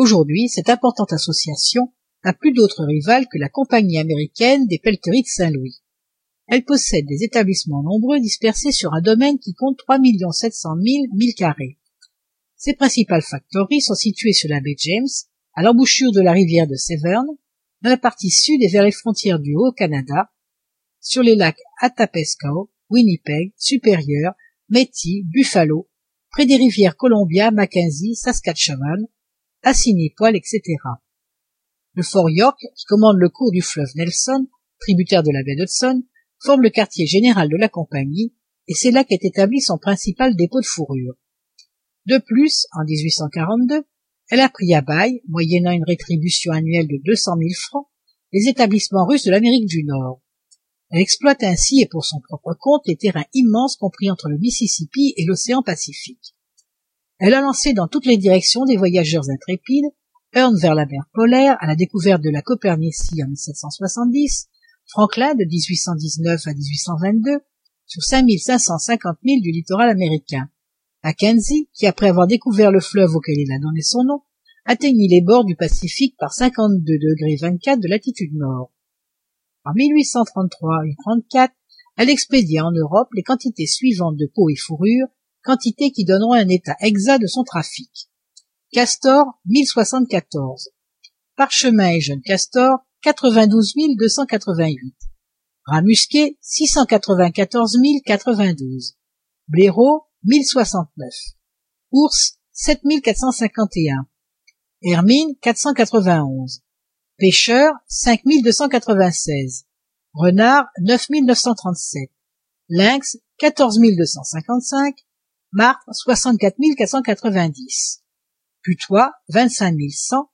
aujourd'hui cette importante association n'a plus d'autre rival que la compagnie américaine des pelleteries de saint-louis. Elle possède des établissements nombreux dispersés sur un domaine qui compte trois millions sept cent mille milles carrés. Ses principales factories sont situées sur la baie james à l'embouchure de la rivière de severn dans la partie sud et vers les frontières du haut-canada sur les lacs atapescoe winnipeg supérieur métis buffalo près des rivières columbia mackenzie saskatchewan assinipoil etc le fort york qui commande le cours du fleuve nelson tributaire de la baie d'hudson forme le quartier général de la compagnie et c'est là qu'est établi son principal dépôt de fourrure. De plus en elle a pris à bail moyennant une rétribution annuelle de deux cent mille francs les établissements russes de l'amérique du nord. Elle exploite ainsi et pour son propre compte les terrains immenses compris entre le mississippi et l'océan pacifique elle a lancé dans toutes les directions des voyageurs intrépides hearn vers la mer polaire à la découverte de la copernicie en 1770 franklin de 1819 à 1822 sur 5550 milles du littoral américain. Mackenzie qui après avoir découvert le fleuve auquel il a donné son nom atteignit les bords du pacifique par 52 degrés 24 de latitude nord. En 1833 et 34 elle expédia en europe les quantités suivantes de peaux et fourrures quantités qui donneront un état exact de son trafic. Castor 1074 parchemin et jeune castor 92 288 rats musqués 694 092 blaireaux 1069 ours 7451 hermine 491 pêcheurs 5296 renard 9937 lynx 14255 martre 64 490 putois 25 100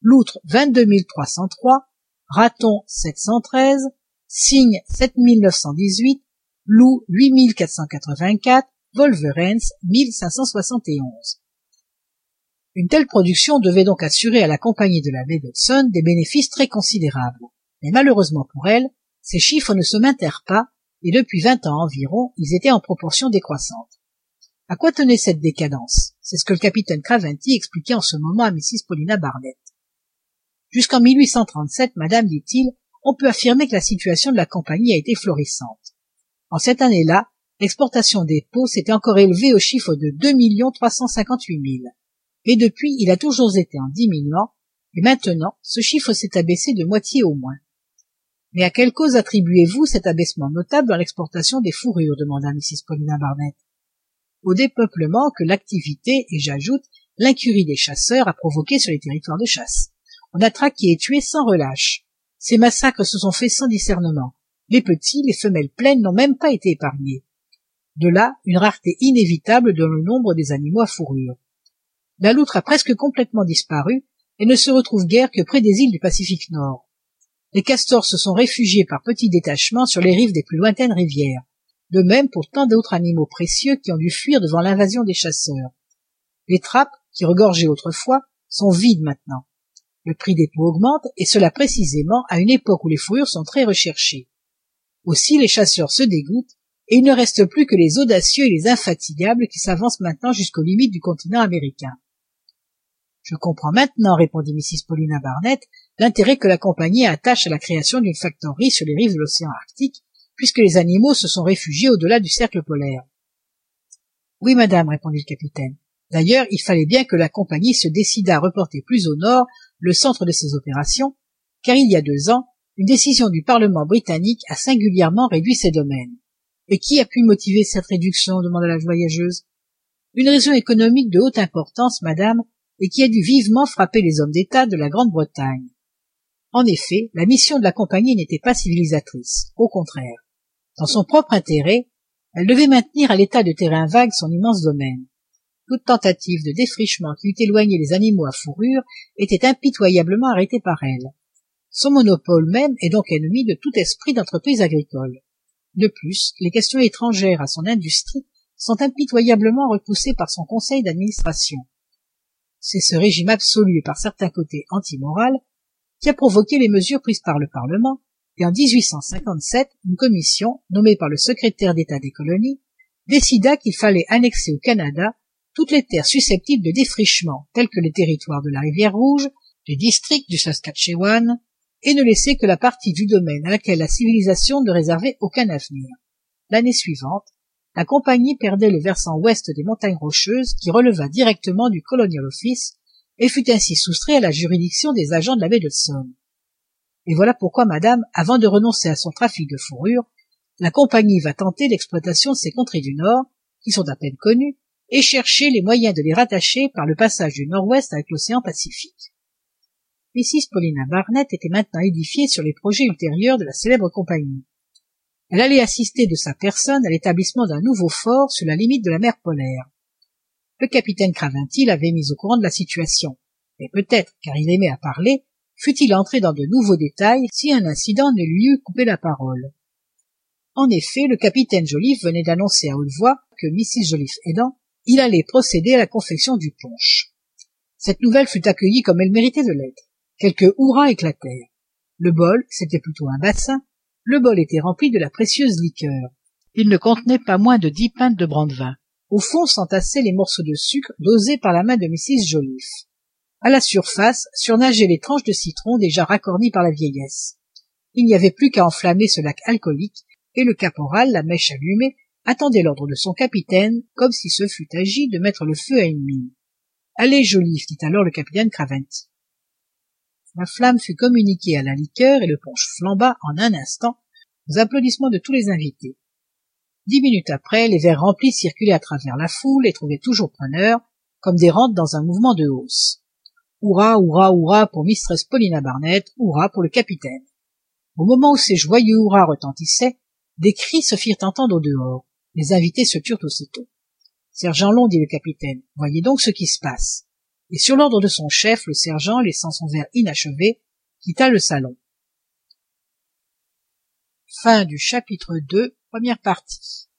loutre 22 303 raton 713 cygne 7918 loup 8484 wolverens 1571 une telle production devait donc assurer à la compagnie de la baie d'hudson des bénéfices très considérables. Mais malheureusement pour elle ces chiffres ne se maintinrent pas et depuis vingt ans environ ils étaient en proportion décroissante à quoi tenait cette décadence? C'est ce que le capitaine craventy expliquait en ce moment à mrs paulina barnett. Jusqu'en madame dit-il on peut affirmer que la situation de la compagnie a été florissante. En cette année-là l'exportation des peaux s'était encore élevée au chiffre de deux millions trois cent cinquante-huit mille. Et depuis il a toujours été en diminuant et maintenant ce chiffre s'est abaissé de moitié au moins. Mais à quelle cause attribuez-vous cet abaissement notable dans l'exportation des fourrures? demanda mrs paulina barnett au dépeuplement que l'activité et j'ajoute l'incurie des chasseurs a provoqué sur les territoires de chasse. On a traqué et tué sans relâche. Ces massacres se sont faits sans discernement. Les petits les femelles pleines n'ont même pas été épargnés. De là une rareté inévitable dans le nombre des animaux à fourrure. La loutre a presque complètement disparu et ne se retrouve guère que près des îles du pacifique nord. Les castors se sont réfugiés par petits détachements sur les rives des plus lointaines rivières de même pour tant d'autres animaux précieux qui ont dû fuir devant l'invasion des chasseurs. Les trappes qui regorgeaient autrefois sont vides maintenant. Le prix des peaux augmente et cela précisément à une époque où les fourrures sont très recherchées. Aussi les chasseurs se dégoûtent et il ne reste plus que les audacieux et les infatigables qui s'avancent maintenant jusqu'aux limites du continent américain je comprends maintenant répondit mrs paulina barnett l'intérêt que la compagnie attache à la création d'une factorerie sur les rives de l'océan arctique puisque les animaux se sont réfugiés au-delà du cercle polaire. Oui, madame, répondit le capitaine. D'ailleurs, il fallait bien que la compagnie se décidât à reporter plus au nord le centre de ses opérations, car il y a deux ans, une décision du Parlement britannique a singulièrement réduit ses domaines. Et qui a pu motiver cette réduction demanda la voyageuse. Une raison économique de haute importance, madame, et qui a dû vivement frapper les hommes d'État de la Grande-Bretagne. En effet, la mission de la compagnie n'était pas civilisatrice, au contraire. Dans son propre intérêt, elle devait maintenir à l'état de terrain vague son immense domaine. Toute tentative de défrichement qui eût éloigné les animaux à fourrure était impitoyablement arrêtée par elle. Son monopole même est donc ennemi de tout esprit d'entreprise agricole. De plus, les questions étrangères à son industrie sont impitoyablement repoussées par son conseil d'administration. C'est ce régime absolu et par certains côtés antimoral qui a provoqué les mesures prises par le Parlement et en 1857, une commission, nommée par le secrétaire d'État des colonies, décida qu'il fallait annexer au Canada toutes les terres susceptibles de défrichement telles que les territoires de la rivière rouge les districts du saskatchewan et ne laisser que la partie du domaine à laquelle la civilisation ne réservait aucun avenir. L'année suivante la compagnie perdait le versant ouest des montagnes rocheuses qui releva directement du colonial office et fut ainsi soustrait à la juridiction des agents de la baie d'hudson et voilà pourquoi madame avant de renoncer à son trafic de fourrures la compagnie va tenter l'exploitation de ces contrées du nord qui sont à peine connues et chercher les moyens de les rattacher par le passage du nord-ouest avec l'océan pacifique. Mrs paulina barnett était maintenant édifiée sur les projets ultérieurs de la célèbre compagnie. Elle allait assister de sa personne à l'établissement d'un nouveau fort sur la limite de la mer polaire. Le capitaine craventy l'avait mis au courant de la situation. Et peut-être car il aimait à parler fût-il entré dans de nouveaux détails si un incident ne lui eût coupé la parole. En effet le capitaine joliffe venait d'annoncer à haute voix que mrs joliffe aidant il allait procéder à la confection du punch. Cette nouvelle fut accueillie comme elle méritait de l'être. Quelques hurrahs éclatèrent. Le bol c'était plutôt un bassin le bol était rempli de la précieuse liqueur. Il ne contenait pas moins de dix pintes de brandevin. Au fond s'entassaient les morceaux de sucre dosés par la main de mrs joliffe à la surface surnageaient les tranches de citron déjà racornies par la vieillesse. Il n'y avait plus qu'à enflammer ce lac alcoolique et le caporal la mèche allumée attendait l'ordre de son capitaine comme s'il se fût agi de mettre le feu à une mine allez joliffe dit alors le capitaine craventy la flamme fut communiquée à la liqueur et le punch flamba en un instant aux applaudissements de tous les invités. Dix minutes après les verres remplis circulaient à travers la foule et trouvaient toujours preneurs comme des rentes dans un mouvement de hausse hurrah hurrah hurrah pour mistress paulina barnett hurrah pour le capitaine. Au moment où ces joyeux hurrahs retentissaient des cris se firent entendre au dehors. Les invités se turent aussitôt. Sergent long dit le capitaine voyez donc ce qui se passe. Et sur l'ordre de son chef le sergent laissant son verre inachevé quitta le salon. Fin du chapitre 2, première partie.